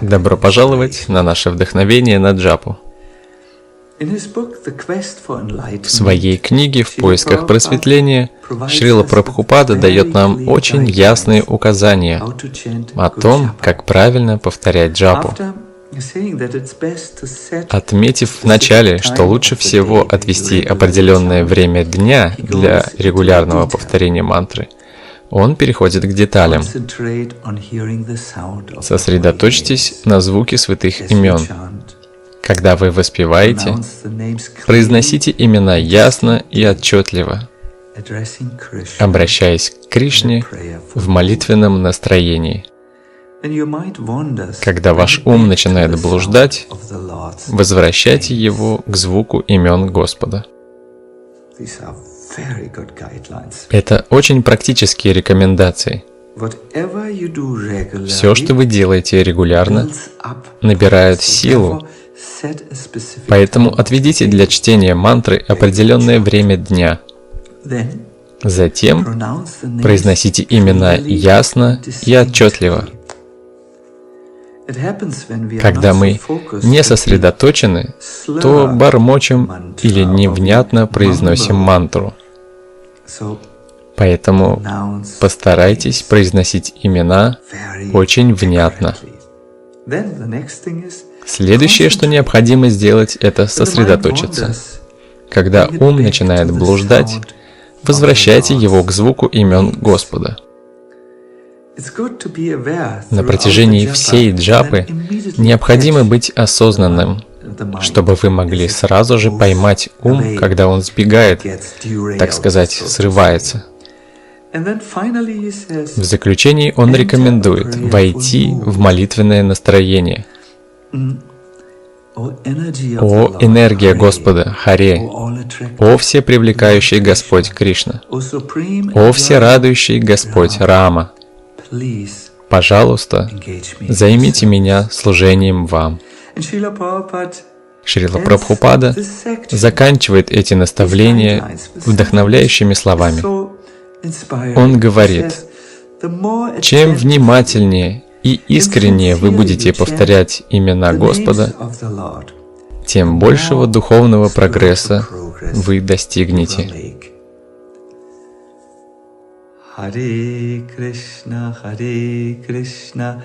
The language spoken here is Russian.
Добро пожаловать на наше вдохновение на джапу. В своей книге «В поисках просветления» Шрила Прабхупада дает нам очень ясные указания о том, как правильно повторять джапу. Отметив вначале, что лучше всего отвести определенное время дня для регулярного повторения мантры, он переходит к деталям. Сосредоточьтесь на звуке святых имен. Когда вы воспеваете, произносите имена ясно и отчетливо, обращаясь к Кришне в молитвенном настроении. Когда ваш ум начинает блуждать, возвращайте его к звуку имен Господа. Это очень практические рекомендации. Все, что вы делаете регулярно, набирает силу. Поэтому отведите для чтения мантры определенное время дня. Затем произносите имена ясно и отчетливо. Когда мы не сосредоточены, то бормочем или невнятно произносим мантру. Поэтому постарайтесь произносить имена очень внятно. Следующее, что необходимо сделать, это сосредоточиться. Когда ум начинает блуждать, возвращайте его к звуку имен Господа. На протяжении всей джапы необходимо быть осознанным, чтобы вы могли сразу же поймать ум, когда он сбегает, так сказать, срывается. В заключении он рекомендует войти в молитвенное настроение. О энергия Господа, Харе, о всепривлекающий Господь Кришна, о всерадующий Господь Рама, пожалуйста, займите меня служением вам. Шрила Прабхупада заканчивает эти наставления вдохновляющими словами. Он говорит, чем внимательнее и искреннее вы будете повторять имена Господа, тем большего духовного прогресса вы достигнете. Харе Кришна, Харе Кришна,